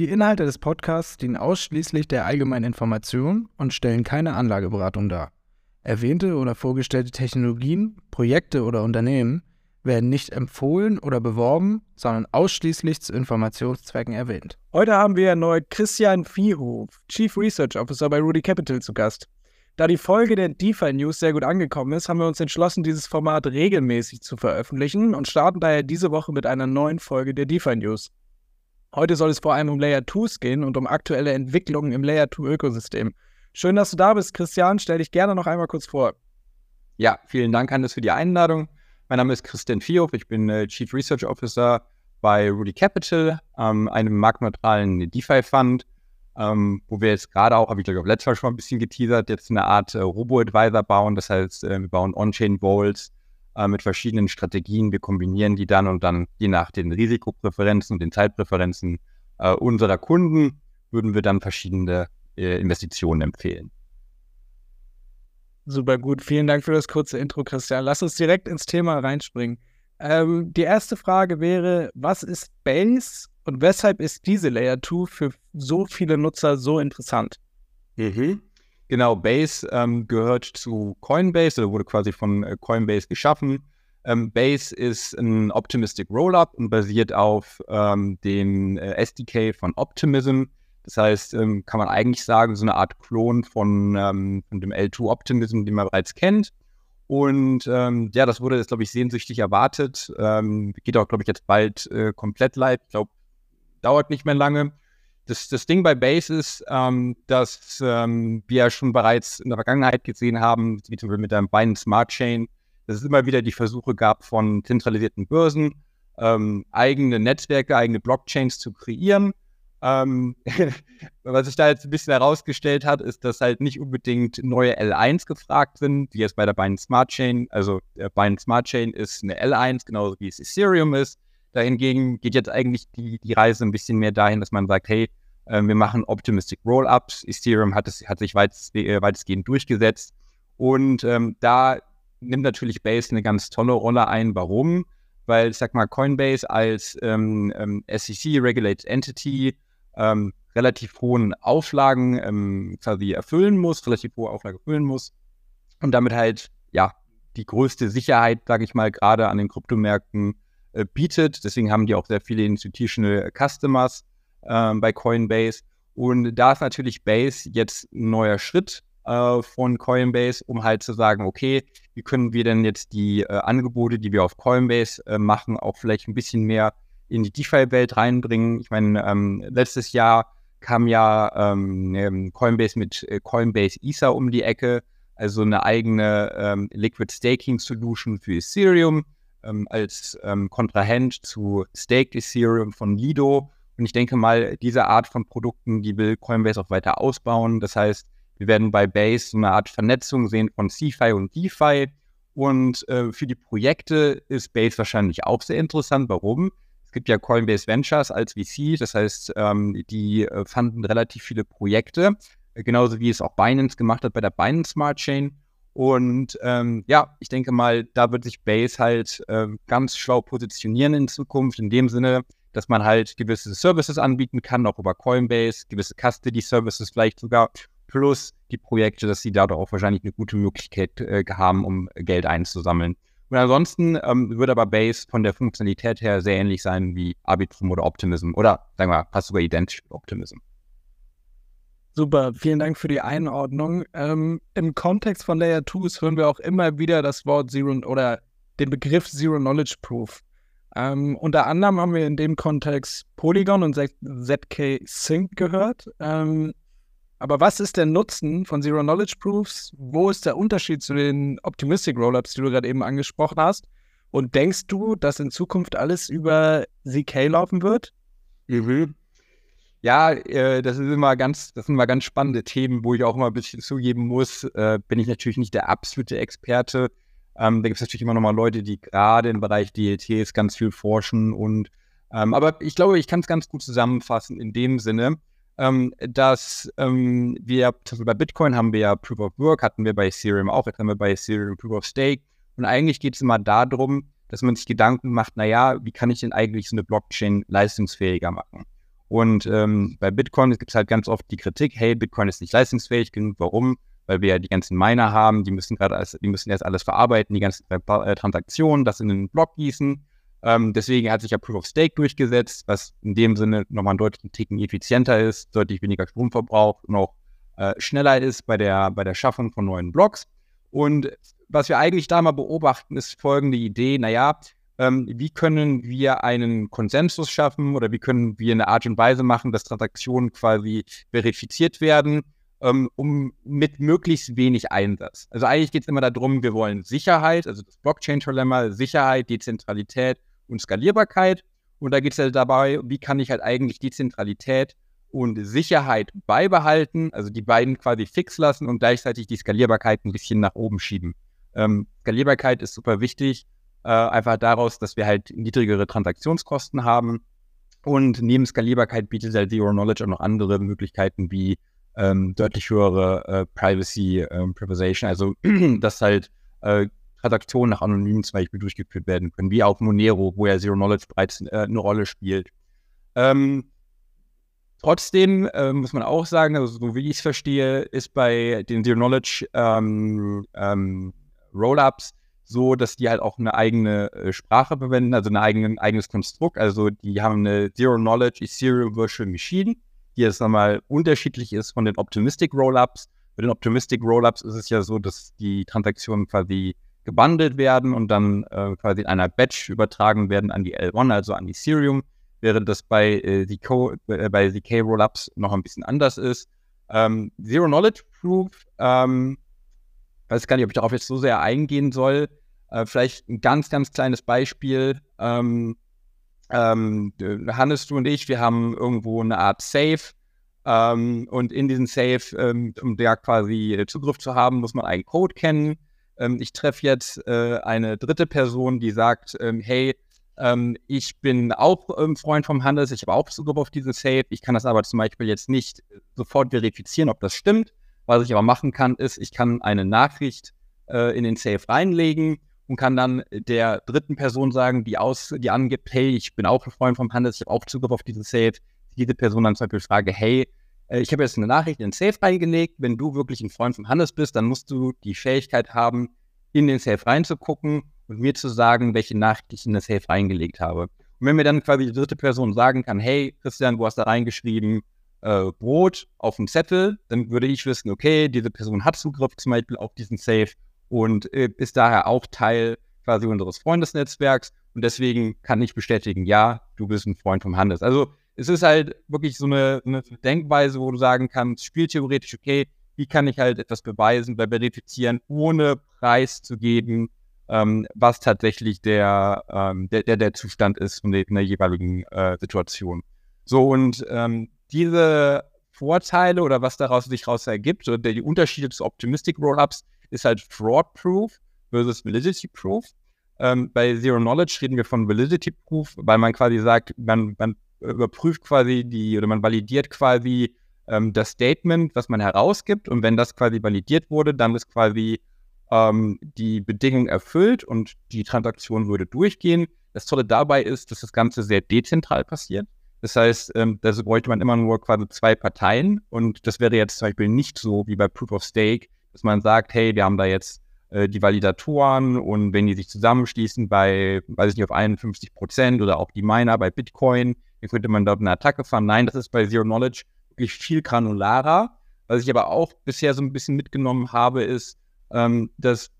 Die Inhalte des Podcasts dienen ausschließlich der allgemeinen Information und stellen keine Anlageberatung dar. Erwähnte oder vorgestellte Technologien, Projekte oder Unternehmen werden nicht empfohlen oder beworben, sondern ausschließlich zu Informationszwecken erwähnt. Heute haben wir erneut Christian Viehhof, Chief Research Officer bei Rudy Capital zu Gast. Da die Folge der DeFi News sehr gut angekommen ist, haben wir uns entschlossen, dieses Format regelmäßig zu veröffentlichen und starten daher diese Woche mit einer neuen Folge der DeFi News. Heute soll es vor allem um Layer 2s gehen und um aktuelle Entwicklungen im Layer 2 Ökosystem. Schön, dass du da bist, Christian. Stell dich gerne noch einmal kurz vor. Ja, vielen Dank, Hannes, für die Einladung. Mein Name ist Christian Vioff. Ich bin äh, Chief Research Officer bei Rudy Capital, ähm, einem marktneutralen DeFi-Fund, ähm, wo wir jetzt gerade auch, habe ich glaube ich letztes Mal schon ein bisschen geteasert, jetzt eine Art äh, Robo-Advisor bauen. Das heißt, äh, wir bauen On-Chain-Vaults, äh, mit verschiedenen Strategien. Wir kombinieren die dann und dann je nach den Risikopräferenzen und den Zeitpräferenzen äh, unserer Kunden würden wir dann verschiedene äh, Investitionen empfehlen. Super gut. Vielen Dank für das kurze Intro, Christian. Lass uns direkt ins Thema reinspringen. Ähm, die erste Frage wäre, was ist Base und weshalb ist diese Layer 2 für so viele Nutzer so interessant? Mhm. Genau, Base ähm, gehört zu Coinbase oder wurde quasi von äh, Coinbase geschaffen. Ähm, Base ist ein Optimistic Rollup und basiert auf ähm, dem äh, SDK von Optimism. Das heißt, ähm, kann man eigentlich sagen, so eine Art Klon von, ähm, von dem L2 Optimism, den man bereits kennt. Und ähm, ja, das wurde jetzt, glaube ich, sehnsüchtig erwartet. geht auch, glaube ich, jetzt bald äh, komplett live. Ich glaube, dauert nicht mehr lange das, das Ding bei Base ist, ähm, dass ähm, wir ja schon bereits in der Vergangenheit gesehen haben, wie zum Beispiel mit der Binance Smart Chain, dass es immer wieder die Versuche gab von zentralisierten Börsen, ähm, eigene Netzwerke, eigene Blockchains zu kreieren. Ähm, was sich da jetzt ein bisschen herausgestellt hat, ist, dass halt nicht unbedingt neue L1 gefragt sind, wie jetzt bei der Binance Smart Chain. Also der Binance Smart Chain ist eine L1, genauso wie es Ethereum ist. Dahingegen geht jetzt eigentlich die, die Reise ein bisschen mehr dahin, dass man sagt, hey, äh, wir machen Optimistic Rollups. Ethereum hat, es, hat sich weit, äh, weitestgehend durchgesetzt. Und ähm, da nimmt natürlich Base eine ganz tolle Rolle ein. Warum? Weil, ich sag mal, Coinbase als ähm, ähm, SEC-Regulated Entity ähm, relativ hohen Auflagen ähm, quasi erfüllen muss, relativ hohe Auflagen erfüllen muss und damit halt, ja, die größte Sicherheit, sage ich mal, gerade an den Kryptomärkten äh, bietet. Deswegen haben die auch sehr viele Institutional Customers ähm, bei Coinbase. Und da ist natürlich Base jetzt ein neuer Schritt äh, von Coinbase, um halt zu sagen, okay, wie können wir denn jetzt die äh, Angebote, die wir auf Coinbase äh, machen, auch vielleicht ein bisschen mehr in die DeFi-Welt reinbringen. Ich meine, ähm, letztes Jahr kam ja ähm, ähm Coinbase mit äh, Coinbase Ether um die Ecke, also eine eigene ähm, Liquid Staking Solution für Ethereum ähm, als ähm, Kontrahent zu Staked Ethereum von Lido und ich denke mal, diese Art von Produkten, die will Coinbase auch weiter ausbauen. Das heißt, wir werden bei Base eine Art Vernetzung sehen von CFI und DeFi. Und äh, für die Projekte ist Base wahrscheinlich auch sehr interessant. Warum? Es gibt ja Coinbase Ventures als VC, das heißt, ähm, die äh, fanden relativ viele Projekte, genauso wie es auch Binance gemacht hat bei der Binance Smart Chain. Und ähm, ja, ich denke mal, da wird sich Base halt äh, ganz schlau positionieren in Zukunft, in dem Sinne, dass man halt gewisse Services anbieten kann, auch über Coinbase, gewisse Custody-Services vielleicht sogar, plus die Projekte, dass sie dadurch auch wahrscheinlich eine gute Möglichkeit äh, haben, um Geld einzusammeln. Und ansonsten ähm, wird aber Base von der Funktionalität her sehr ähnlich sein wie Arbitrum oder Optimism oder sagen wir fast sogar identisch mit Optimism. Super, vielen Dank für die Einordnung. Ähm, Im Kontext von Layer 2 hören wir auch immer wieder das Wort Zero oder den Begriff Zero Knowledge Proof. Ähm, unter anderem haben wir in dem Kontext Polygon und ZK Sync gehört. Ähm, aber was ist der Nutzen von Zero Knowledge Proofs? Wo ist der Unterschied zu den Optimistic Rollups, die du gerade eben angesprochen hast? Und denkst du, dass in Zukunft alles über ZK laufen wird? Mhm. Ja, äh, das ist immer ganz, das sind immer ganz spannende Themen, wo ich auch immer ein bisschen zugeben muss, äh, bin ich natürlich nicht der absolute Experte. Ähm, da gibt es natürlich immer noch mal Leute, die gerade im Bereich DLTs ganz viel forschen und ähm, aber ich glaube, ich kann es ganz gut zusammenfassen in dem Sinne, ähm, dass ähm, wir, Beispiel bei Bitcoin haben wir ja Proof of Work, hatten wir bei Ethereum auch, jetzt haben wir bei Ethereum Proof of Stake. Und eigentlich geht es immer darum, dass man sich Gedanken macht, naja, wie kann ich denn eigentlich so eine Blockchain leistungsfähiger machen? Und ähm, bei Bitcoin gibt es halt ganz oft die Kritik, hey, Bitcoin ist nicht leistungsfähig genug. Warum? Weil wir ja die ganzen Miner haben, die müssen gerade die müssen erst alles verarbeiten, die ganzen äh, Transaktionen, das in den Block gießen. Ähm, deswegen hat sich ja Proof of Stake durchgesetzt, was in dem Sinne nochmal einen deutlichen Ticken effizienter ist, deutlich weniger Strom verbraucht und auch äh, schneller ist bei der, bei der Schaffung von neuen Blocks. Und was wir eigentlich da mal beobachten, ist folgende Idee, naja, ähm, wie können wir einen Konsensus schaffen oder wie können wir eine Art und Weise machen, dass Transaktionen quasi verifiziert werden, ähm, um mit möglichst wenig Einsatz. Also eigentlich geht es immer darum, wir wollen Sicherheit, also das Blockchain-Dilemma, Sicherheit, Dezentralität und Skalierbarkeit. Und da geht es halt dabei, wie kann ich halt eigentlich Dezentralität und Sicherheit beibehalten, also die beiden quasi fix lassen und gleichzeitig die Skalierbarkeit ein bisschen nach oben schieben. Ähm, Skalierbarkeit ist super wichtig, äh, einfach daraus, dass wir halt niedrigere Transaktionskosten haben. Und neben Skalierbarkeit bietet halt Zero Knowledge auch noch andere Möglichkeiten wie ähm, deutlich höhere äh, Privacy ähm, Privatization, also dass halt äh, Transaktionen nach Anonymen zum Beispiel durchgeführt werden können, wie auf Monero, wo ja Zero Knowledge bereits äh, eine Rolle spielt. Ähm, trotzdem äh, muss man auch sagen, also so wie ich es verstehe, ist bei den Zero Knowledge ähm, ähm, Rollups so, dass die halt auch eine eigene äh, Sprache verwenden, also ein eigene, eigenes Konstrukt. Also die haben eine Zero Knowledge Ethereum Virtual Machine, die jetzt nochmal unterschiedlich ist von den Optimistic Rollups. Bei den Optimistic Rollups ist es ja so, dass die Transaktionen quasi gebundelt werden und dann äh, quasi in einer Batch übertragen werden an die L1, also an Ethereum, während das bei, äh, ZK, äh, bei Rollups noch ein bisschen anders ist. Ähm, Zero Knowledge Proof, ähm, weiß gar nicht, ob ich darauf jetzt so sehr eingehen soll, äh, vielleicht ein ganz, ganz kleines Beispiel. Ähm, ähm, Hannes, du und ich, wir haben irgendwo eine Art Safe. Ähm, und in diesem Safe, ähm, um da quasi Zugriff zu haben, muss man einen Code kennen. Ähm, ich treffe jetzt äh, eine dritte Person, die sagt, ähm, hey, ich bin auch Freund vom Hannes, ich habe auch Zugriff auf diesen Safe. Ich kann das aber zum Beispiel jetzt nicht sofort verifizieren, ob das stimmt. Was ich aber machen kann, ist, ich kann eine Nachricht äh, in den Safe reinlegen und kann dann der dritten Person sagen, die aus, die angibt, hey, ich bin auch ein Freund vom Handels, ich habe auch Zugriff auf diesen Safe. Diese Person dann zum Beispiel frage, hey, äh, ich habe jetzt eine Nachricht in den Safe reingelegt. Wenn du wirklich ein Freund vom Hannes bist, dann musst du die Fähigkeit haben, in den Safe reinzugucken und mir zu sagen, welche Nachricht ich in den Safe reingelegt habe. Und wenn mir dann quasi die dritte Person sagen kann, hey, Christian, du hast da reingeschrieben, äh, Brot auf dem Zettel, dann würde ich wissen, okay, diese Person hat Zugriff zum Beispiel auf diesen Safe und äh, ist daher auch Teil quasi unseres Freundesnetzwerks. Und deswegen kann ich bestätigen, ja, du bist ein Freund vom Handes. Also es ist halt wirklich so eine, eine Denkweise, wo du sagen kannst, spieltheoretisch, okay, wie kann ich halt etwas beweisen Verifizieren, ohne Preis zu geben, ähm, was tatsächlich der, ähm, der, der, der, Zustand ist von der, in der jeweiligen äh, Situation. So, und ähm, diese Vorteile oder was daraus sich daraus ergibt, oder die Unterschiede des Optimistic Rollups, ist halt Fraud Proof versus Validity Proof. Ähm, bei Zero Knowledge reden wir von Validity Proof, weil man quasi sagt, man, man überprüft quasi die oder man validiert quasi ähm, das Statement, was man herausgibt. Und wenn das quasi validiert wurde, dann ist quasi ähm, die Bedingung erfüllt und die Transaktion würde durchgehen. Das Tolle dabei ist, dass das Ganze sehr dezentral passiert. Das heißt, ähm, da bräuchte man immer nur quasi zwei Parteien und das wäre jetzt zum Beispiel nicht so wie bei Proof of Stake, dass man sagt, hey, wir haben da jetzt äh, die Validatoren und wenn die sich zusammenschließen bei, weiß ich nicht, auf 51 Prozent oder auch die Miner bei Bitcoin, dann könnte man dort eine Attacke fahren. Nein, das ist bei Zero Knowledge wirklich viel granularer. Was ich aber auch bisher so ein bisschen mitgenommen habe, ist, ähm, dass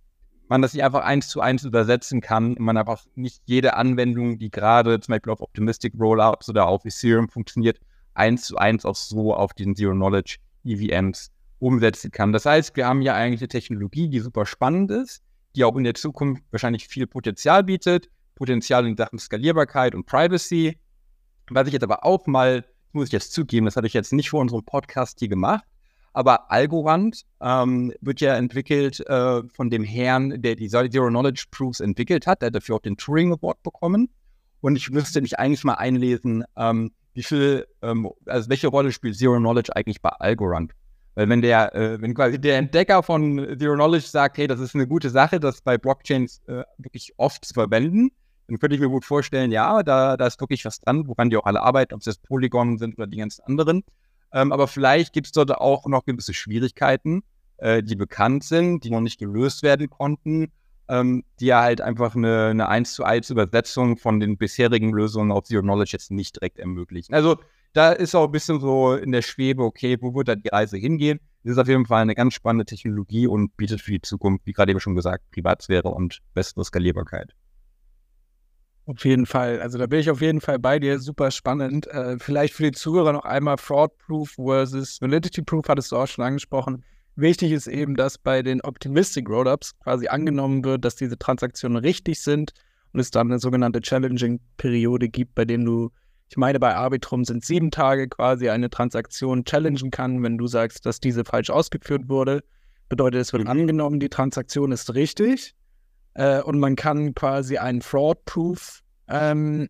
man das nicht einfach eins zu eins übersetzen kann. Man einfach nicht jede Anwendung, die gerade zum Beispiel auf Optimistic Rollups oder auf Ethereum funktioniert, eins zu eins auch so auf diesen Zero Knowledge EVMs umsetzen kann. Das heißt, wir haben ja eigentlich eine Technologie, die super spannend ist, die auch in der Zukunft wahrscheinlich viel Potenzial bietet, Potenzial in Sachen Skalierbarkeit und Privacy. Was ich jetzt aber auch mal muss ich jetzt zugeben, das hatte ich jetzt nicht vor unserem Podcast hier gemacht, aber Algorand ähm, wird ja entwickelt äh, von dem Herrn, der die Zero Knowledge Proofs entwickelt hat. Der hat dafür auch den Turing Award bekommen. Und ich müsste mich eigentlich mal einlesen, ähm, wie viel, ähm, also welche Rolle spielt Zero Knowledge eigentlich bei Algorand? Weil wenn der, äh, wenn quasi der Entdecker von Zero Knowledge sagt, hey, das ist eine gute Sache, das bei Blockchains äh, wirklich oft zu verwenden, dann könnte ich mir gut vorstellen, ja, da, da ist wirklich was dran, woran die auch alle arbeiten, ob es jetzt Polygon sind oder die ganzen anderen. Ähm, aber vielleicht gibt es dort auch noch gewisse Schwierigkeiten, äh, die bekannt sind, die noch nicht gelöst werden konnten, ähm, die ja halt einfach eine, eine 1 zu 1 Übersetzung von den bisherigen Lösungen auf Zero Knowledge jetzt nicht direkt ermöglichen. Also da ist auch ein bisschen so in der Schwebe, okay, wo wird da die Reise hingehen? Das ist auf jeden Fall eine ganz spannende Technologie und bietet für die Zukunft, wie gerade eben schon gesagt, Privatsphäre und bessere Skalierbarkeit. Auf jeden Fall. Also da bin ich auf jeden Fall bei dir. Super spannend. Äh, vielleicht für die Zuhörer noch einmal Fraud Proof versus Validity Proof, hattest du auch schon angesprochen. Wichtig ist eben, dass bei den Optimistic Rollups quasi angenommen wird, dass diese Transaktionen richtig sind und es dann eine sogenannte Challenging-Periode gibt, bei dem du, ich meine, bei Arbitrum sind sieben Tage quasi eine Transaktion challengen kann, wenn du sagst, dass diese falsch ausgeführt wurde. Bedeutet, es wird mhm. angenommen, die Transaktion ist richtig äh, und man kann quasi einen Fraud-Proof ähm,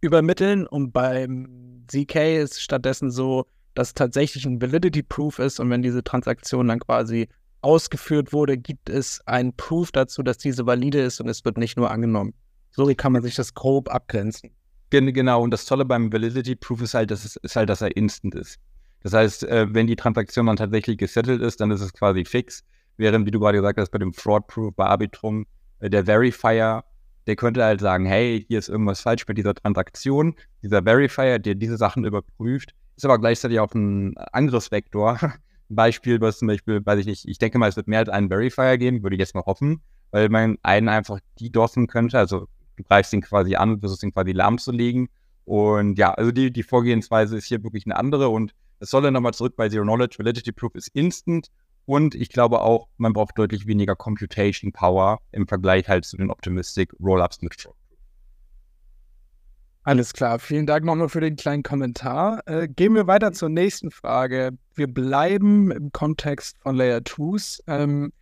übermitteln und beim ZK ist stattdessen so, dass tatsächlich ein Validity-Proof ist und wenn diese Transaktion dann quasi ausgeführt wurde, gibt es ein Proof dazu, dass diese valide ist und es wird nicht nur angenommen. So kann man sich das grob abgrenzen. Genau, und das Tolle beim Validity Proof ist halt, dass ist halt, dass er instant ist. Das heißt, äh, wenn die Transaktion dann tatsächlich gesettelt ist, dann ist es quasi fix. Während, wie du gerade gesagt hast, bei dem Fraud Proof, bei Arbitrum, äh, der Verifier, der könnte halt sagen, hey, hier ist irgendwas falsch mit dieser Transaktion. Dieser Verifier, der diese Sachen überprüft, ist aber gleichzeitig auch ein Angriffsvektor. Ein Beispiel, was zum Beispiel, weiß ich nicht, ich denke mal, es wird mehr als einen Verifier geben, würde ich jetzt mal hoffen, weil man einen einfach die dossen könnte, also greifst ihn quasi an, versuchst ihn quasi lahmzulegen. Und ja, also die, die Vorgehensweise ist hier wirklich eine andere und es soll dann nochmal zurück bei Zero Knowledge. Validity Proof ist instant und ich glaube auch, man braucht deutlich weniger Computation Power im Vergleich halt zu den Optimistic Rollups mit Frog. Alles klar, vielen Dank nochmal für den kleinen Kommentar. Äh, gehen wir weiter zur nächsten Frage. Wir bleiben im Kontext von Layer 2s. Ähm,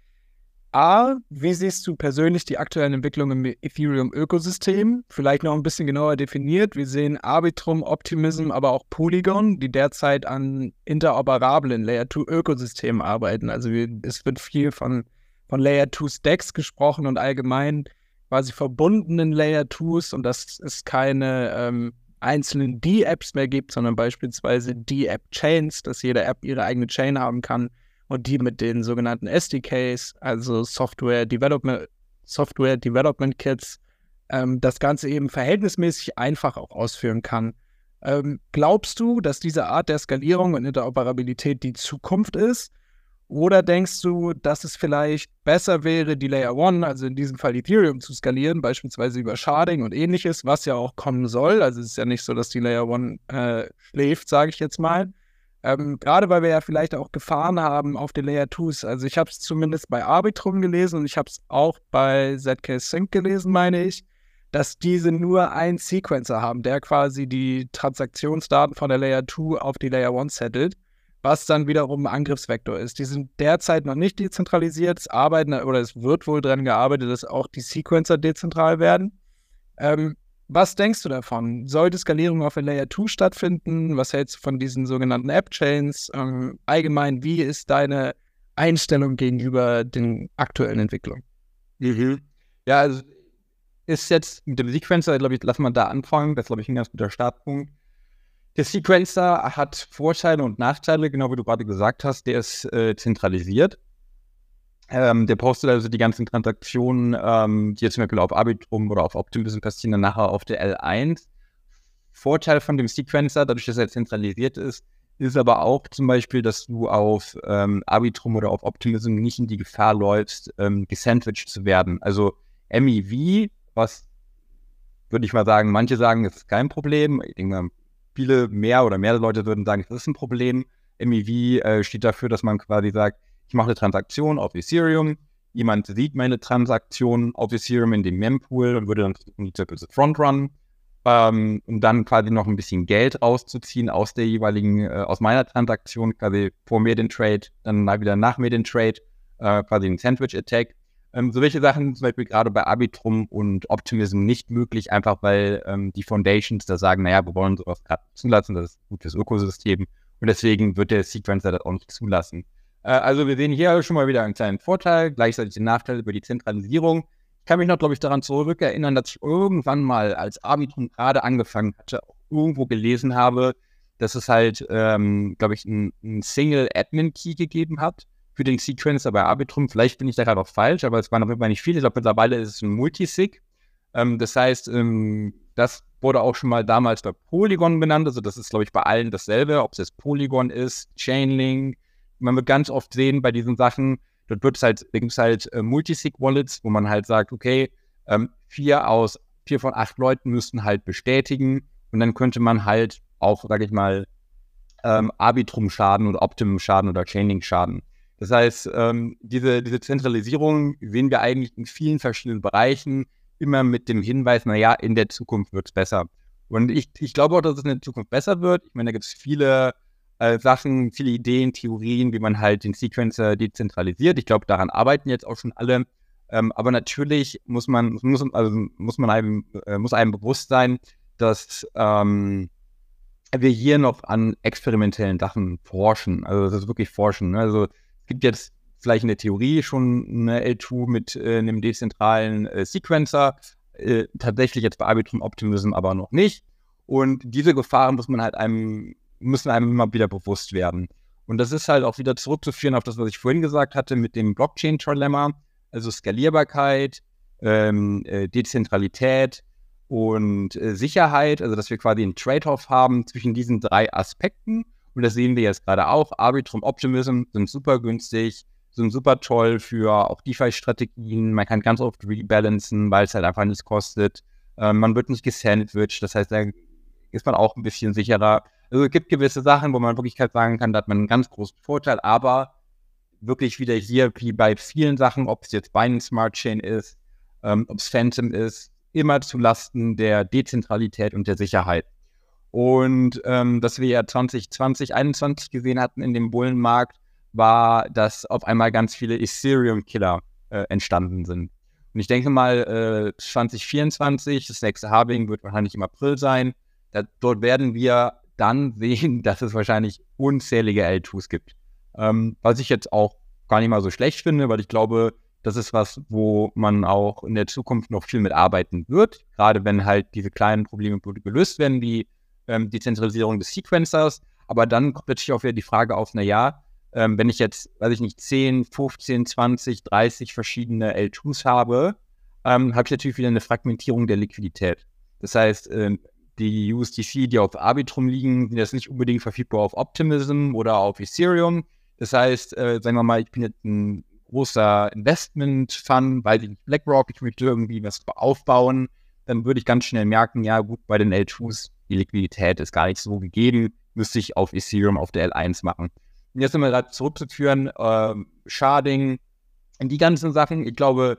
A, wie siehst du persönlich die aktuellen Entwicklungen im Ethereum-Ökosystem? Vielleicht noch ein bisschen genauer definiert. Wir sehen Arbitrum, Optimism, aber auch Polygon, die derzeit an interoperablen Layer 2-Ökosystemen arbeiten. Also es wird viel von, von Layer 2 Stacks gesprochen und allgemein quasi verbundenen Layer 2s und dass es keine ähm, einzelnen D-Apps mehr gibt, sondern beispielsweise D-App-Chains, dass jede App ihre eigene Chain haben kann und die mit den sogenannten SDKs, also Software Development, Software Development Kits, ähm, das Ganze eben verhältnismäßig einfach auch ausführen kann. Ähm, glaubst du, dass diese Art der Skalierung und Interoperabilität die Zukunft ist? Oder denkst du, dass es vielleicht besser wäre, die Layer 1, also in diesem Fall Ethereum, zu skalieren, beispielsweise über Sharding und ähnliches, was ja auch kommen soll? Also es ist ja nicht so, dass die Layer 1 äh, schläft, sage ich jetzt mal. Ähm, Gerade weil wir ja vielleicht auch Gefahren haben auf den Layer 2s. Also ich habe es zumindest bei Arbitrum gelesen und ich habe es auch bei ZK Sync gelesen, meine ich, dass diese nur einen Sequencer haben, der quasi die Transaktionsdaten von der Layer 2 auf die Layer 1 settelt, was dann wiederum ein Angriffsvektor ist. Die sind derzeit noch nicht dezentralisiert. Es arbeiten oder es wird wohl daran gearbeitet, dass auch die Sequencer dezentral werden. Ähm, was denkst du davon? Sollte Skalierung auf der Layer 2 stattfinden? Was hältst du von diesen sogenannten App-Chains? Ähm, allgemein, wie ist deine Einstellung gegenüber den aktuellen Entwicklungen? Mhm. Ja, also ist jetzt mit dem Sequencer, glaube ich, lass mal da anfangen. Das ist, glaube ich, ein ganz guter Startpunkt. Der Sequencer hat Vorteile und Nachteile, genau wie du gerade gesagt hast. Der ist äh, zentralisiert. Ähm, der postet also die ganzen Transaktionen, ähm, die jetzt zum Beispiel auf Arbitrum oder auf Optimism passieren, dann nachher auf der L1. Vorteil von dem Sequencer, dadurch, dass er zentralisiert ist, ist aber auch zum Beispiel, dass du auf ähm, Arbitrum oder auf Optimism nicht in die Gefahr läufst, ähm, gesandwiched zu werden. Also MEV, was würde ich mal sagen, manche sagen, es ist kein Problem. Ich denke mal, viele mehr oder mehr Leute würden sagen, es ist ein Problem. MEV äh, steht dafür, dass man quasi sagt, ich mache eine Transaktion auf Ethereum, jemand sieht meine Transaktion auf Ethereum in dem Mempool und würde dann versuchen, die Frontrun. ähm, um dann quasi noch ein bisschen Geld rauszuziehen aus der jeweiligen, äh, aus meiner Transaktion, quasi vor mir den Trade, dann mal wieder nach mir den Trade, äh, quasi ein Sandwich-Attack. Ähm, so welche Sachen zum Beispiel gerade bei Arbitrum und Optimism nicht möglich, einfach weil ähm, die Foundations da sagen, naja, wir wollen sowas gerade zulassen, das ist gut fürs Ökosystem und deswegen wird der Sequencer das auch nicht zulassen. Äh, also wir sehen hier schon mal wieder einen kleinen Vorteil, gleichzeitig den Nachteil über die Zentralisierung. Ich kann mich noch, glaube ich, daran zurückerinnern, dass ich irgendwann mal, als Arbitrum gerade angefangen hatte, irgendwo gelesen habe, dass es halt, ähm, glaube ich, einen Single-Admin-Key gegeben hat für den Sequencer bei Arbitrum. Vielleicht bin ich da gerade auch falsch, aber es waren auf jeden Fall nicht viele. Ich glaube, mittlerweile ist es ein Multisig. Ähm, das heißt, ähm, das wurde auch schon mal damals bei Polygon benannt. Also das ist, glaube ich, bei allen dasselbe, ob es jetzt Polygon ist, Chainlink. Man wird ganz oft sehen bei diesen Sachen, dort wird es halt, gibt es halt äh, Multisig-Wallets, wo man halt sagt, okay, ähm, vier aus, vier von acht Leuten müssten halt bestätigen und dann könnte man halt auch, sage ich mal, ähm, Arbitrum-Schaden oder Optimum-Schaden oder Chainlink-Schaden das heißt, ähm, diese, diese Zentralisierung sehen wir eigentlich in vielen verschiedenen Bereichen immer mit dem Hinweis, naja, in der Zukunft wird es besser. Und ich, ich glaube auch, dass es in der Zukunft besser wird. Ich meine, da gibt es viele äh, Sachen, viele Ideen, Theorien, wie man halt den Sequencer dezentralisiert. Ich glaube, daran arbeiten jetzt auch schon alle. Ähm, aber natürlich muss man, muss, also muss man einem, äh, muss einem bewusst sein, dass ähm, wir hier noch an experimentellen Sachen forschen. Also das ist wirklich forschen. Ne? Also gibt jetzt vielleicht in der Theorie schon eine L2 mit äh, einem dezentralen äh, Sequencer, äh, tatsächlich jetzt bei Arbitrum Optimism aber noch nicht. Und diese Gefahren muss man halt einem, müssen einem immer wieder bewusst werden. Und das ist halt auch wieder zurückzuführen auf das, was ich vorhin gesagt hatte mit dem Blockchain-Trilemma, also Skalierbarkeit, ähm, äh, Dezentralität und äh, Sicherheit, also dass wir quasi einen Trade-off haben zwischen diesen drei Aspekten und das sehen wir jetzt gerade auch. Arbitrum Optimism sind super günstig, sind super toll für auch DeFi-Strategien. Man kann ganz oft rebalancen, weil es halt einfach nichts kostet. Ähm, man wird nicht gesandwiched, das heißt, da ist man auch ein bisschen sicherer. Also es gibt gewisse Sachen, wo man wirklich halt sagen kann, da hat man einen ganz großen Vorteil, aber wirklich wieder hier, wie bei vielen Sachen, ob es jetzt Binance Smart Chain ist, ähm, ob es Phantom ist, immer zu Lasten der Dezentralität und der Sicherheit. Und ähm, dass wir ja 2020, 2021 gesehen hatten in dem Bullenmarkt, war, dass auf einmal ganz viele Ethereum-Killer äh, entstanden sind. Und ich denke mal, äh, 2024, das nächste Halving wird wahrscheinlich im April sein. Da, dort werden wir dann sehen, dass es wahrscheinlich unzählige L2s gibt. Ähm, was ich jetzt auch gar nicht mal so schlecht finde, weil ich glaube, das ist was, wo man auch in der Zukunft noch viel mit arbeiten wird. Gerade wenn halt diese kleinen Probleme gelöst werden, wie ähm, Dezentralisierung des Sequencers. Aber dann kommt natürlich auch wieder die Frage auf, naja, ähm, wenn ich jetzt, weiß ich nicht, 10, 15, 20, 30 verschiedene L2s habe, ähm, habe ich natürlich wieder eine Fragmentierung der Liquidität. Das heißt, ähm, die USDC, die auf Arbitrum liegen, sind jetzt nicht unbedingt verfügbar auf Optimism oder auf Ethereum. Das heißt, äh, sagen wir mal, ich bin jetzt ein großer Investment-Fund, weil ich BlackRock, ich möchte irgendwie was aufbauen, dann würde ich ganz schnell merken, ja gut, bei den L2s die Liquidität ist gar nicht so gegeben, müsste ich auf Ethereum auf der L1 machen. Und jetzt gerade zurückzuführen, äh, Sharding, die ganzen Sachen, ich glaube,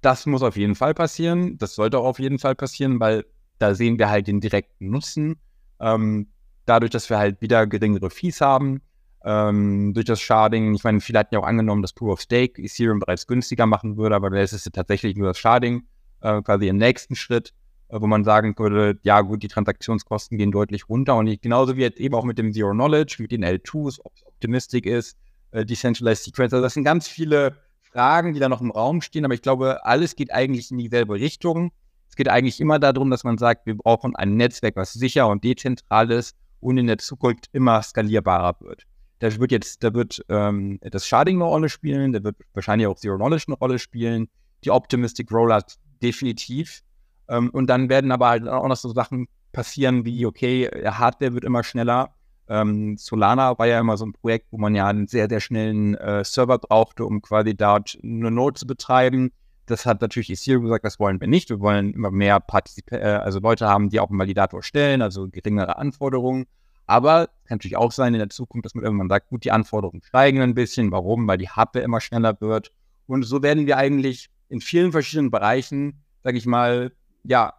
das muss auf jeden Fall passieren. Das sollte auch auf jeden Fall passieren, weil da sehen wir halt den direkten Nutzen. Ähm, dadurch, dass wir halt wieder geringere Fees haben, ähm, durch das Sharding. Ich meine, viele hatten ja auch angenommen, dass Proof of Stake Ethereum bereits günstiger machen würde, aber das ist ja tatsächlich nur das Sharding, äh, quasi im nächsten Schritt. Äh, wo man sagen würde, ja gut, die Transaktionskosten gehen deutlich runter und ich, genauso wie jetzt eben auch mit dem Zero Knowledge, mit den L2s, ob es Optimistic ist, äh, Decentralized Secrets, also das sind ganz viele Fragen, die da noch im Raum stehen, aber ich glaube, alles geht eigentlich in dieselbe Richtung. Es geht eigentlich immer darum, dass man sagt, wir brauchen ein Netzwerk, was sicher und dezentral ist und in der Zukunft immer skalierbarer wird. Da wird jetzt, da wird ähm, das Sharding eine Rolle spielen, da wird wahrscheinlich auch Zero Knowledge eine Rolle spielen, die Optimistic Rollout definitiv. Ähm, und dann werden aber halt auch noch so Sachen passieren wie, okay, Hardware wird immer schneller. Ähm, Solana war ja immer so ein Projekt, wo man ja einen sehr, sehr schnellen äh, Server brauchte, um quasi dort eine Node zu betreiben. Das hat natürlich Ethereum gesagt, das wollen wir nicht. Wir wollen immer mehr Partizip äh, also Leute haben, die auch einen Validator stellen, also geringere Anforderungen. Aber es kann natürlich auch sein in der Zukunft, dass man irgendwann sagt, gut, die Anforderungen steigen ein bisschen. Warum? Weil die Hardware immer schneller wird. Und so werden wir eigentlich in vielen verschiedenen Bereichen, sage ich mal, ja,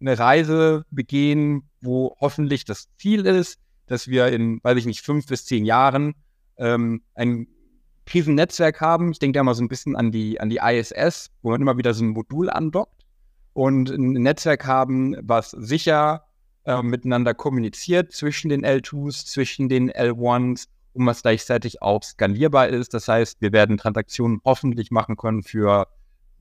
eine Reise begehen, wo hoffentlich das Ziel ist, dass wir in, weiß ich nicht, fünf bis zehn Jahren ähm, ein Krisennetzwerk haben. Ich denke da mal so ein bisschen an die, an die ISS, wo man immer wieder so ein Modul andockt und ein Netzwerk haben, was sicher äh, miteinander kommuniziert zwischen den L2s, zwischen den L1s und was gleichzeitig auch skalierbar ist. Das heißt, wir werden Transaktionen hoffentlich machen können für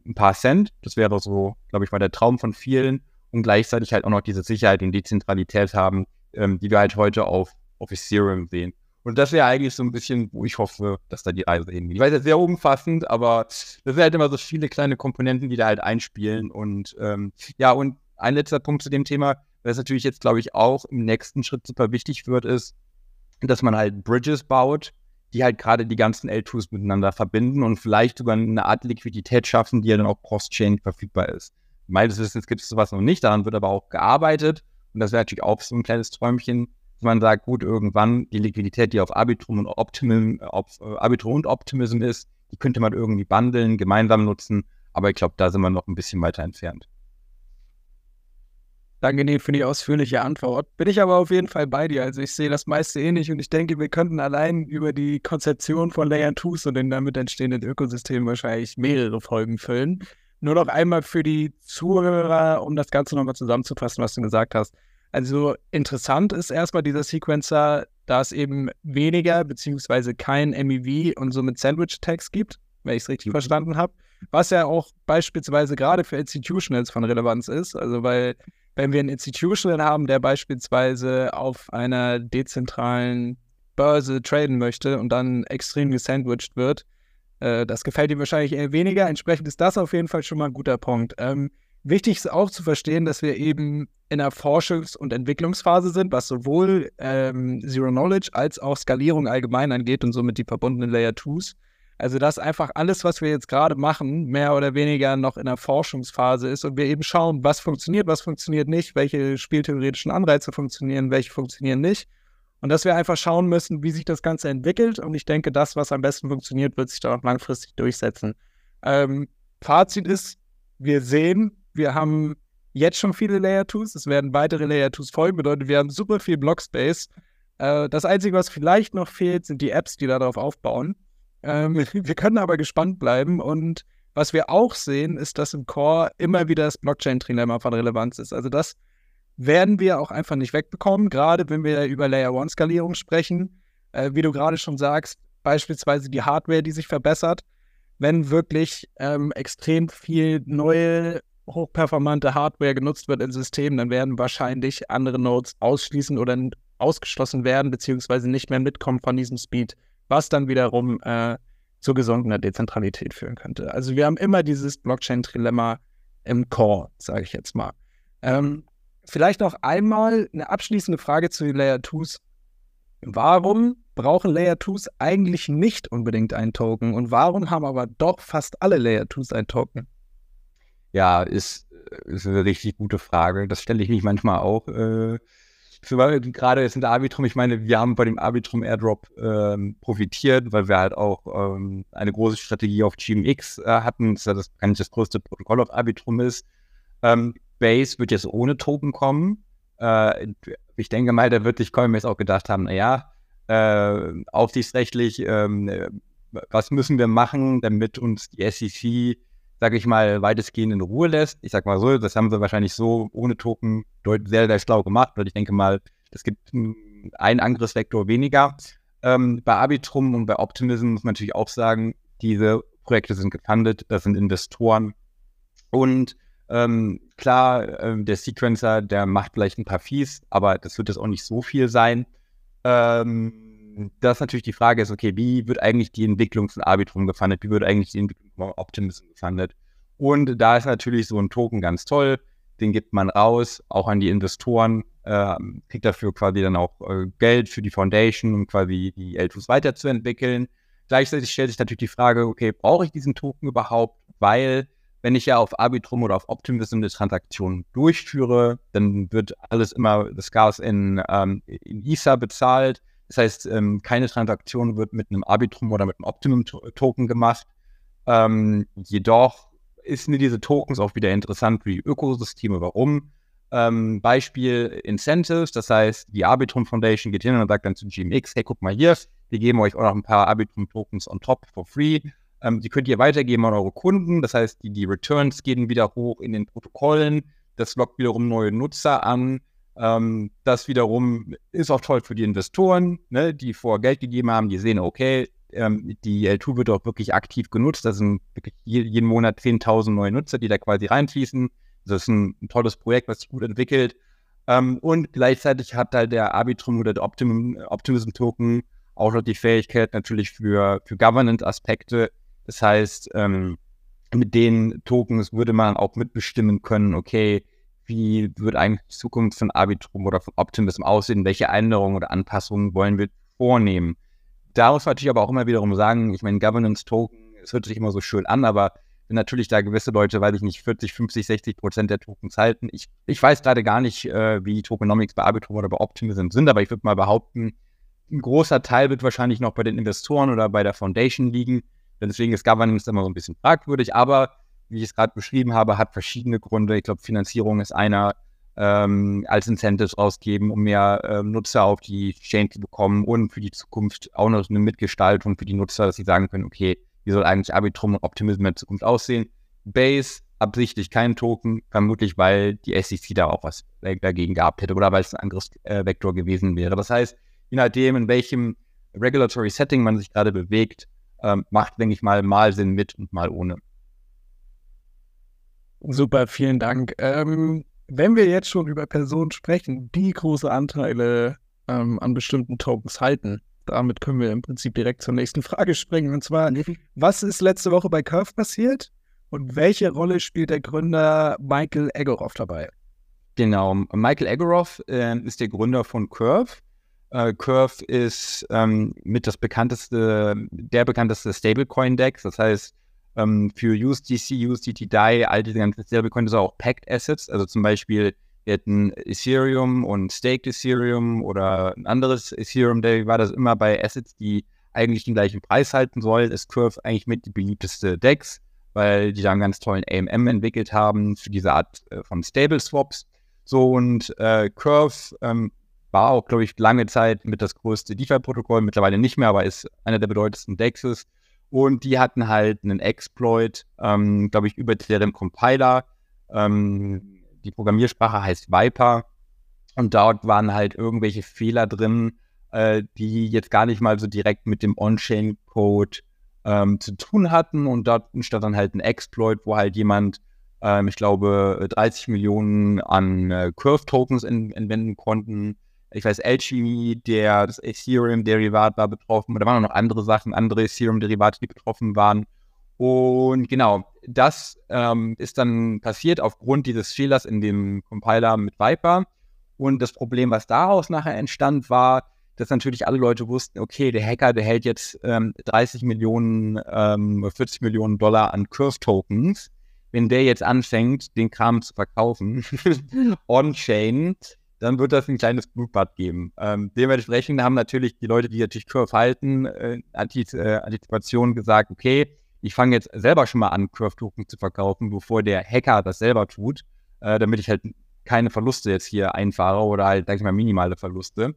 ein paar Cent. Das wäre so, glaube ich, mal der Traum von vielen und gleichzeitig halt auch noch diese Sicherheit und Dezentralität haben, ähm, die wir halt heute auf, auf Ethereum sehen. Und das wäre eigentlich so ein bisschen, wo ich hoffe, dass da die Reise hingeht. Ich weiß, ist sehr umfassend, aber das sind halt immer so viele kleine Komponenten, die da halt einspielen. Und ähm, ja, und ein letzter Punkt zu dem Thema, was natürlich jetzt, glaube ich, auch im nächsten Schritt super wichtig wird, ist, dass man halt Bridges baut, die halt gerade die ganzen L2s miteinander verbinden und vielleicht sogar eine Art Liquidität schaffen, die ja dann auch cross-chain verfügbar ist. Meines Wissens gibt es sowas noch nicht, daran wird aber auch gearbeitet. Und das wäre natürlich auch so ein kleines Träumchen, man sagt, gut, irgendwann die Liquidität, die auf Arbitrum und Optimum, auf äh, Arbitrum und Optimism ist, die könnte man irgendwie bundeln, gemeinsam nutzen. Aber ich glaube, da sind wir noch ein bisschen weiter entfernt. Danke, Nils, für die ausführliche Antwort. Bin ich aber auf jeden Fall bei dir. Also ich sehe das meiste ähnlich und ich denke, wir könnten allein über die Konzeption von Layer 2s und den damit entstehenden Ökosystemen wahrscheinlich mehrere Folgen füllen. Nur noch einmal für die Zuhörer, um das Ganze nochmal zusammenzufassen, was du gesagt hast. Also interessant ist erstmal dieser Sequencer, da es eben weniger beziehungsweise kein MEV und somit Sandwich-Tags gibt, wenn ich es richtig mhm. verstanden habe. Was ja auch beispielsweise gerade für Institutionals von Relevanz ist. Also weil wenn wir einen Institutional haben, der beispielsweise auf einer dezentralen Börse traden möchte und dann extrem gesandwiched wird, äh, das gefällt ihm wahrscheinlich eher weniger. Entsprechend ist das auf jeden Fall schon mal ein guter Punkt. Ähm, Wichtig ist auch zu verstehen, dass wir eben in einer Forschungs- und Entwicklungsphase sind, was sowohl ähm, Zero Knowledge als auch Skalierung allgemein angeht und somit die verbundenen Layer 2s. Also dass einfach alles, was wir jetzt gerade machen, mehr oder weniger noch in der Forschungsphase ist und wir eben schauen, was funktioniert, was funktioniert nicht, welche spieltheoretischen Anreize funktionieren, welche funktionieren nicht. Und dass wir einfach schauen müssen, wie sich das Ganze entwickelt. Und ich denke, das, was am besten funktioniert, wird sich dann auch langfristig durchsetzen. Ähm, Fazit ist, wir sehen, wir haben jetzt schon viele Layer 2s. Es werden weitere Layer 2s folgen. Bedeutet, wir haben super viel Blockspace. Äh, das Einzige, was vielleicht noch fehlt, sind die Apps, die darauf aufbauen. Ähm, wir können aber gespannt bleiben. Und was wir auch sehen, ist, dass im Core immer wieder das Blockchain-Trilemma von Relevanz ist. Also das werden wir auch einfach nicht wegbekommen, gerade wenn wir über Layer 1-Skalierung sprechen. Äh, wie du gerade schon sagst, beispielsweise die Hardware, die sich verbessert. Wenn wirklich ähm, extrem viel neue hochperformante Hardware genutzt wird in Systemen, dann werden wahrscheinlich andere Nodes ausschließen oder ausgeschlossen werden, beziehungsweise nicht mehr mitkommen von diesem Speed, was dann wiederum äh, zu gesunkener Dezentralität führen könnte. Also wir haben immer dieses Blockchain-Trilemma im Core, sage ich jetzt mal. Ähm, vielleicht noch einmal eine abschließende Frage zu den Layer 2s. Warum brauchen Layer 2s eigentlich nicht unbedingt einen Token und warum haben aber doch fast alle Layer 2s einen Token? Ja, ist, äh, ist eine richtig gute Frage. Das stelle ich mich manchmal auch. Äh, gerade jetzt in der Arbitrum, ich meine, wir haben bei dem Arbitrum Airdrop ähm, profitiert, weil wir halt auch ähm, eine große Strategie auf GMX äh, hatten, das ja das eigentlich das größte Protokoll auf Arbitrum ist. Ähm, Base wird jetzt ohne Token kommen. Äh, ich denke mal, da wird sich Coinbase auch gedacht haben, naja, äh, aufsichtsrechtlich, ähm, äh, was müssen wir machen, damit uns die SEC sage ich mal, weitestgehend in Ruhe lässt. Ich sag mal so, das haben sie wahrscheinlich so ohne Token sehr, sehr schlau gemacht, weil ich denke mal, es gibt einen Angriffsvektor weniger. Ähm, bei Arbitrum und bei Optimism muss man natürlich auch sagen, diese Projekte sind gefundet, das sind Investoren. Und ähm, klar, ähm, der Sequencer, der macht vielleicht ein paar Fees, aber das wird jetzt auch nicht so viel sein. Ähm, das natürlich die Frage ist, okay, wie wird eigentlich die Entwicklung von Arbitrum gefundet? Wie wird eigentlich die Entwicklung von Optimism gefundet? Und da ist natürlich so ein Token ganz toll. Den gibt man raus, auch an die Investoren, äh, kriegt dafür quasi dann auch äh, Geld für die Foundation, um quasi die L2s weiterzuentwickeln. Gleichzeitig stellt sich natürlich die Frage, okay, brauche ich diesen Token überhaupt? Weil, wenn ich ja auf Arbitrum oder auf Optimism eine Transaktion durchführe, dann wird alles immer, das Gas in, ähm, in Ether bezahlt. Das heißt, ähm, keine Transaktion wird mit einem Arbitrum oder mit einem Optimum-Token gemacht. Ähm, jedoch ist mir diese Tokens auch wieder interessant für die Ökosysteme. Warum? Ähm, Beispiel Incentives, das heißt, die Arbitrum Foundation geht hin und sagt dann zu GMX, hey, guck mal hier, wir geben euch auch noch ein paar Arbitrum-Tokens on top for free. Ähm, die könnt ihr weitergeben an eure Kunden, das heißt, die, die Returns gehen wieder hoch in den Protokollen, das lockt wiederum neue Nutzer an. Ähm, das wiederum ist auch toll für die Investoren, ne, die vorher Geld gegeben haben, die sehen, okay, ähm, die L2 wird auch wirklich aktiv genutzt. Das sind wirklich jeden Monat 10.000 neue Nutzer, die da quasi reinfließen. Das ist ein, ein tolles Projekt, was sich gut entwickelt. Ähm, und gleichzeitig hat halt der Arbitrum oder der Optim Optimism Token auch noch die Fähigkeit natürlich für, für Governance-Aspekte. Das heißt, ähm, mit den Tokens würde man auch mitbestimmen können, okay, wie wird eigentlich die Zukunft von Arbitrum oder von Optimism aussehen? Welche Änderungen oder Anpassungen wollen wir vornehmen? Da muss man natürlich aber auch immer wiederum sagen, ich meine, Governance-Token, es hört sich immer so schön an, aber wenn natürlich da gewisse Leute, weiß ich nicht, 40, 50, 60 Prozent der Tokens halten. Ich, ich weiß gerade gar nicht, äh, wie Tokenomics bei Arbitrum oder bei Optimism sind, aber ich würde mal behaupten, ein großer Teil wird wahrscheinlich noch bei den Investoren oder bei der Foundation liegen. Deswegen ist Governance immer so ein bisschen fragwürdig, aber wie ich es gerade beschrieben habe, hat verschiedene Gründe. Ich glaube, Finanzierung ist einer, ähm, als Incentives rausgeben, um mehr ähm, Nutzer auf die Chain zu bekommen und für die Zukunft auch noch eine Mitgestaltung für die Nutzer, dass sie sagen können, okay, wie soll eigentlich Arbitrum und Optimism in der Zukunft aussehen? Base, absichtlich kein Token, vermutlich weil die SEC da auch was dagegen gehabt hätte oder weil es ein anderes äh, gewesen wäre. Das heißt, je nachdem, in welchem Regulatory Setting man sich gerade bewegt, ähm, macht, denke ich mal, mal Sinn mit und mal ohne. Super, vielen Dank. Ähm, wenn wir jetzt schon über Personen sprechen, die große Anteile ähm, an bestimmten Tokens halten, damit können wir im Prinzip direkt zur nächsten Frage springen. Und zwar, was ist letzte Woche bei Curve passiert und welche Rolle spielt der Gründer Michael Egorov dabei? Genau, Michael Egorov äh, ist der Gründer von Curve. Äh, Curve ist ähm, mit das bekannteste, der bekannteste Stablecoin-Dex. Das heißt, ähm, für USDC, USDT DAI, all diese ganzen Stablecoins, also auch Packed Assets. Also zum Beispiel, wir hätten Ethereum und Staked Ethereum oder ein anderes Ethereum-Derivat, das immer bei Assets, die eigentlich den gleichen Preis halten sollen, ist Curve eigentlich mit die beliebteste Dex, weil die da einen ganz tollen AMM entwickelt haben für diese Art äh, von Stable Swaps. So und äh, Curve ähm, war auch, glaube ich, lange Zeit mit das größte DeFi-Protokoll, mittlerweile nicht mehr, aber ist einer der bedeutendsten Dexes. Und die hatten halt einen Exploit, ähm, glaube ich, über deren Compiler. Ähm, die Programmiersprache heißt Viper. Und dort waren halt irgendwelche Fehler drin, äh, die jetzt gar nicht mal so direkt mit dem On-Chain-Code ähm, zu tun hatten. Und dort entstand dann halt ein Exploit, wo halt jemand, ähm, ich glaube, 30 Millionen an äh, Curve-Tokens entwenden konnten ich weiß, Alchemy, der, das Ethereum-Derivat war betroffen, da waren auch noch andere Sachen, andere Ethereum-Derivate, die betroffen waren. Und genau, das ähm, ist dann passiert aufgrund dieses Fehlers in dem Compiler mit Viper. Und das Problem, was daraus nachher entstand, war, dass natürlich alle Leute wussten, okay, der Hacker, der hält jetzt ähm, 30 Millionen, ähm, 40 Millionen Dollar an Curve-Tokens. Wenn der jetzt anfängt, den Kram zu verkaufen, on-chain, dann wird das ein kleines Blutbad geben. Ähm, dementsprechend haben natürlich die Leute, die natürlich Curve halten, äh, äh, Antizipation gesagt, okay, ich fange jetzt selber schon mal an, Curve-Token zu verkaufen, bevor der Hacker das selber tut, äh, damit ich halt keine Verluste jetzt hier einfahre oder halt, sag ich mal, minimale Verluste.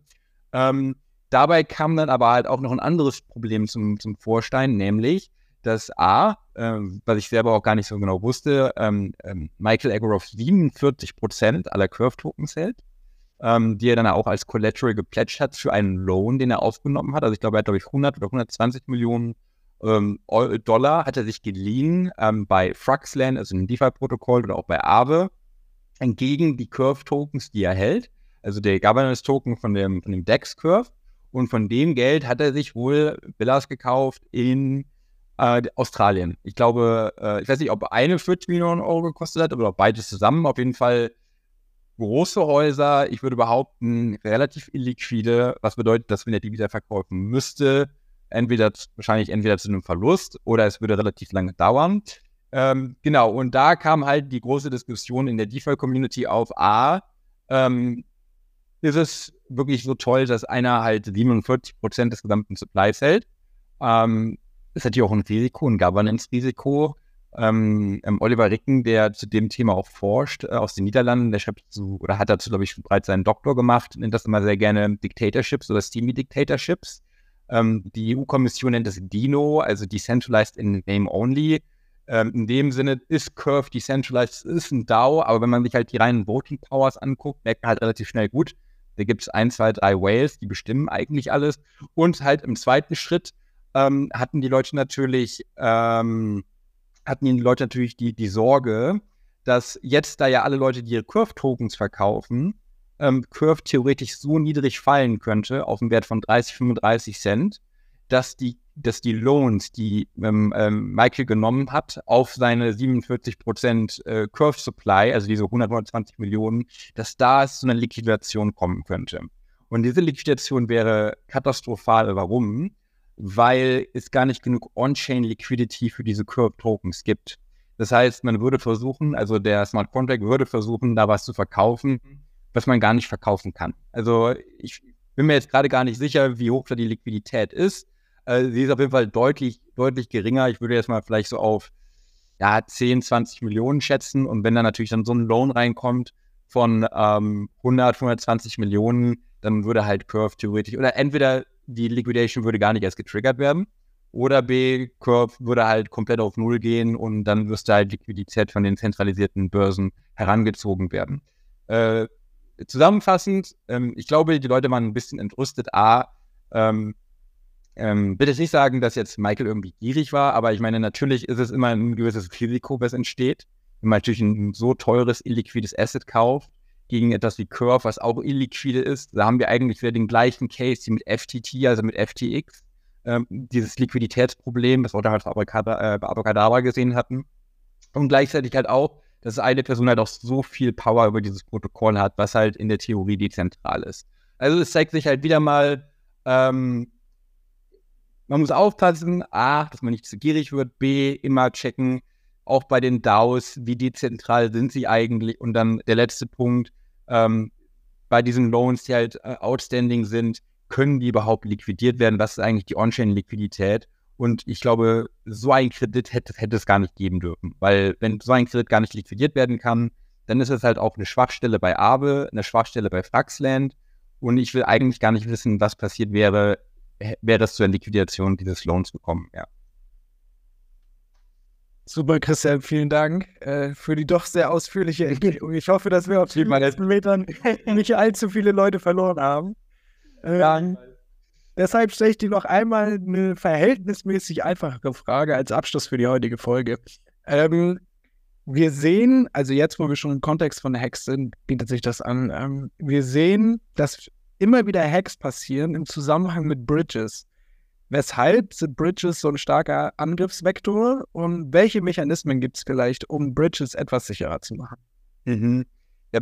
Ähm, dabei kam dann aber halt auch noch ein anderes Problem zum, zum Vorstein, nämlich, dass A, äh, was ich selber auch gar nicht so genau wusste, ähm, ähm Michael Agorov 47% aller Curve-Tokens hält ähm, die er dann auch als Collateral geplätscht hat für einen Loan, den er aufgenommen hat. Also ich glaube, er hat, glaube ich, 100 oder 120 Millionen ähm, Dollar hat er sich geliehen ähm, bei Fruxland, also einem DeFi-Protokoll oder auch bei Aave, entgegen die Curve-Tokens, die er hält. Also der Governance-Token von dem, von dem DEX-Curve. Und von dem Geld hat er sich wohl Villas gekauft in äh, Australien. Ich glaube, äh, ich weiß nicht, ob eine 40 Millionen Euro gekostet hat ob beides zusammen. Auf jeden Fall große Häuser, ich würde behaupten, relativ illiquide, was bedeutet, dass wenn er die wieder verkaufen müsste, entweder wahrscheinlich entweder zu einem Verlust oder es würde relativ lange dauern. Ähm, genau, und da kam halt die große Diskussion in der DeFi-Community auf A, ähm, ist es wirklich so toll, dass einer halt 47% des gesamten Supplies hält. Ähm, ist natürlich auch ein Risiko, ein Governance-Risiko. Ähm, ähm, Oliver Ricken, der zu dem Thema auch forscht, äh, aus den Niederlanden, der schreibt zu, oder hat dazu, glaube ich, bereits seinen Doktor gemacht, nennt das immer sehr gerne Dictatorships oder Steamy Dictatorships. Ähm, die EU-Kommission nennt das DINO, also Decentralized in Name Only. Ähm, in dem Sinne ist Curve decentralized, ist ein DAO, aber wenn man sich halt die reinen Voting Powers anguckt, merkt man halt relativ schnell gut, da gibt es ein, zwei, drei Whales, die bestimmen eigentlich alles. Und halt im zweiten Schritt ähm, hatten die Leute natürlich, ähm, hatten die Leute natürlich die, die Sorge, dass jetzt, da ja alle Leute die Curve-Tokens verkaufen, ähm, Curve theoretisch so niedrig fallen könnte, auf einen Wert von 30, 35 Cent, dass die, dass die Loans, die ähm, ähm, Michael genommen hat, auf seine 47% äh, Curve Supply, also diese 100, 120 Millionen, dass da es zu einer Liquidation kommen könnte. Und diese Liquidation wäre katastrophal. Warum? Weil es gar nicht genug On-Chain Liquidity für diese Curve Tokens gibt. Das heißt, man würde versuchen, also der Smart Contract würde versuchen, da was zu verkaufen, was man gar nicht verkaufen kann. Also ich bin mir jetzt gerade gar nicht sicher, wie hoch da die Liquidität ist. Äh, sie ist auf jeden Fall deutlich, deutlich geringer. Ich würde jetzt mal vielleicht so auf ja, 10, 20 Millionen schätzen. Und wenn da natürlich dann so ein Loan reinkommt von ähm, 100, 120 Millionen, dann würde halt Curve theoretisch, oder entweder die Liquidation würde gar nicht erst getriggert werden, oder B, Curve würde halt komplett auf Null gehen und dann müsste halt Liquidität von den zentralisierten Börsen herangezogen werden. Äh, zusammenfassend, ähm, ich glaube, die Leute waren ein bisschen entrüstet. A, ähm, ähm, will nicht sagen, dass jetzt Michael irgendwie gierig war, aber ich meine, natürlich ist es immer ein gewisses Risiko, was entsteht. Wenn man natürlich ein so teures, illiquides Asset kauft, gegen etwas wie Curve, was auch illiquide ist, da haben wir eigentlich wieder den gleichen Case wie mit FTT, also mit FTX. Ähm, dieses Liquiditätsproblem, das wir damals bei Abracadabra äh, gesehen hatten. Und gleichzeitig halt auch, dass eine Person halt auch so viel Power über dieses Protokoll hat, was halt in der Theorie dezentral ist. Also es zeigt sich halt wieder mal, ähm, man muss aufpassen, A, dass man nicht zu gierig wird, B, immer checken, auch bei den DAOs, wie dezentral sind sie eigentlich und dann der letzte Punkt, ähm, bei diesen Loans, die halt äh, outstanding sind, können die überhaupt liquidiert werden? Was ist eigentlich die On-Chain-Liquidität? Und ich glaube, so ein Kredit hätte, hätte es gar nicht geben dürfen. Weil wenn so ein Kredit gar nicht liquidiert werden kann, dann ist es halt auch eine Schwachstelle bei Aave, eine Schwachstelle bei Fraxland. Und ich will eigentlich gar nicht wissen, was passiert wäre, wäre das zur Liquidation dieses Lohns gekommen. Ja. Super, Christian, vielen Dank äh, für die doch sehr ausführliche Erklärung. Ich hoffe, dass wir auf den letzten Metern nicht allzu viele Leute verloren haben. Ähm, Deshalb stelle ich dir noch einmal eine verhältnismäßig einfache Frage als Abschluss für die heutige Folge. Ähm, wir sehen, also jetzt, wo wir schon im Kontext von Hacks sind, bietet sich das an. Ähm, wir sehen, dass immer wieder Hacks passieren im Zusammenhang mit Bridges. Weshalb sind Bridges so ein starker Angriffsvektor und welche Mechanismen gibt es vielleicht, um Bridges etwas sicherer zu machen? Mhm. Ja,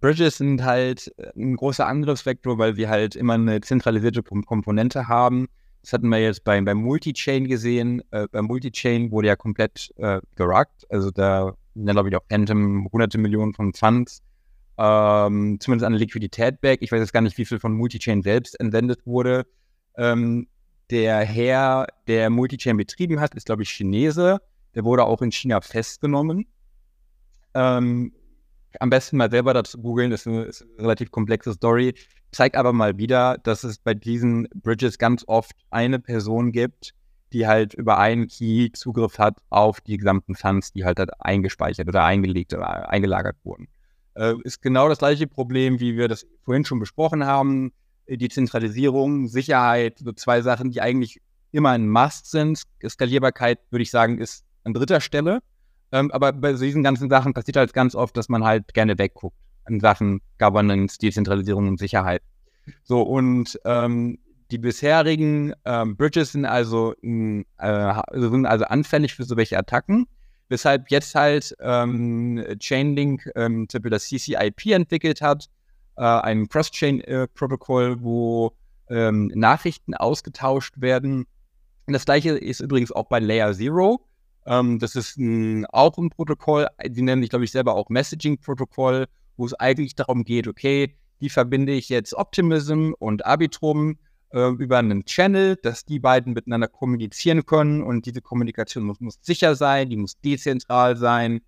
Bridges sind halt äh, ein großer Angriffsvektor, weil wir halt immer eine zentralisierte Komponente haben. Das hatten wir jetzt beim, Multi-Chain gesehen. Äh, beim Multi-Chain wurde ja komplett äh, geruckt. Also da, glaube ich, auch Phantom hunderte Millionen von Funds, ähm, zumindest an Liquidität back. Ich weiß jetzt gar nicht, wie viel von Multi-Chain selbst entsendet wurde. Ähm, der Herr, der Multi-Chain betrieben hat, ist, glaube ich, Chinese. Der wurde auch in China festgenommen. Ähm, am besten mal selber dazu googeln, das ist eine, ist eine relativ komplexe Story. Zeigt aber mal wieder, dass es bei diesen Bridges ganz oft eine Person gibt, die halt über einen Key Zugriff hat auf die gesamten Funds, die halt, halt eingespeichert oder eingelegt oder eingelagert wurden. Äh, ist genau das gleiche Problem, wie wir das vorhin schon besprochen haben. Die Zentralisierung, Sicherheit, so zwei Sachen, die eigentlich immer ein Must sind. Skalierbarkeit, würde ich sagen, ist an dritter Stelle. Ähm, aber bei diesen ganzen Sachen passiert halt ganz oft, dass man halt gerne wegguckt in Sachen Governance, Dezentralisierung und Sicherheit. So, und ähm, die bisherigen ähm, Bridges sind also, äh, sind also anfällig für so welche Attacken, weshalb jetzt halt ähm, Chainlink ähm, zum Beispiel das CCIP entwickelt hat, äh, ein Cross-Chain-Protokoll, äh, wo ähm, Nachrichten ausgetauscht werden. Und das gleiche ist übrigens auch bei Layer Zero. Ähm, das ist ein, auch ein Protokoll, die nennen sich, glaube ich, selber auch Messaging-Protokoll, wo es eigentlich darum geht, okay, wie verbinde ich jetzt Optimism und Arbitrum äh, über einen Channel, dass die beiden miteinander kommunizieren können und diese Kommunikation muss, muss sicher sein, die muss dezentral sein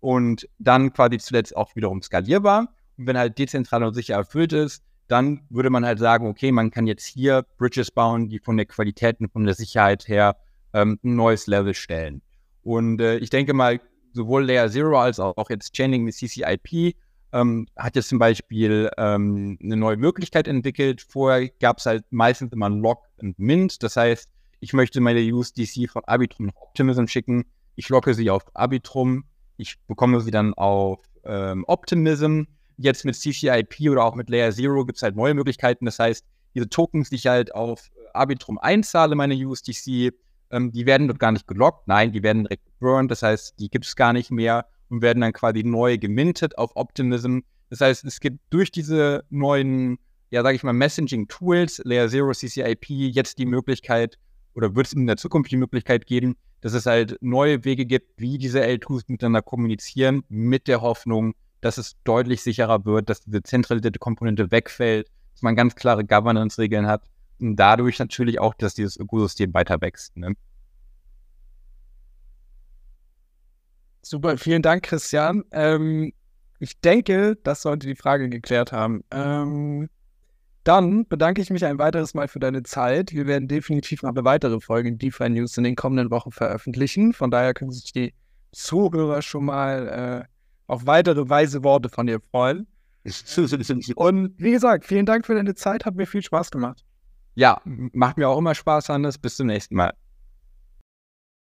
und dann quasi zuletzt auch wiederum skalierbar. Und wenn halt dezentral und sicher erfüllt ist, dann würde man halt sagen, okay, man kann jetzt hier Bridges bauen, die von der Qualität und von der Sicherheit her ähm, ein neues Level stellen. Und äh, ich denke mal, sowohl Layer Zero als auch jetzt Chaining mit CCIP ähm, hat jetzt zum Beispiel ähm, eine neue Möglichkeit entwickelt. Vorher gab es halt meistens immer Lock und Mint. Das heißt, ich möchte meine USDC von Arbitrum nach Optimism schicken. Ich locke sie auf Arbitrum. Ich bekomme sie dann auf ähm, Optimism. Jetzt mit CCIP oder auch mit Layer Zero gibt es halt neue Möglichkeiten. Das heißt, diese Tokens, die ich halt auf Arbitrum einzahle, meine USDC, ähm, die werden dort gar nicht gelockt. Nein, die werden direkt burned. Das heißt, die gibt es gar nicht mehr und werden dann quasi neu gemintet auf Optimism. Das heißt, es gibt durch diese neuen, ja, sage ich mal, Messaging-Tools, Layer Zero, CCIP, jetzt die Möglichkeit oder wird es in der Zukunft die Möglichkeit geben, dass es halt neue Wege gibt, wie diese L2s miteinander kommunizieren, mit der Hoffnung, dass es deutlich sicherer wird, dass diese zentralisierte Komponente wegfällt, dass man ganz klare Governance-Regeln hat und dadurch natürlich auch, dass dieses Ökosystem weiter wächst. Ne? Super, vielen Dank, Christian. Ähm, ich denke, das sollte die Frage geklärt haben. Ähm, dann bedanke ich mich ein weiteres Mal für deine Zeit. Wir werden definitiv noch eine weitere Folge DeFi News in den kommenden Wochen veröffentlichen. Von daher können sich die Zuhörer schon mal äh, auf weitere weise Worte von dir freuen. Und wie gesagt, vielen Dank für deine Zeit. Hat mir viel Spaß gemacht. Ja, macht mir auch immer Spaß, Hannes. Bis zum nächsten Mal.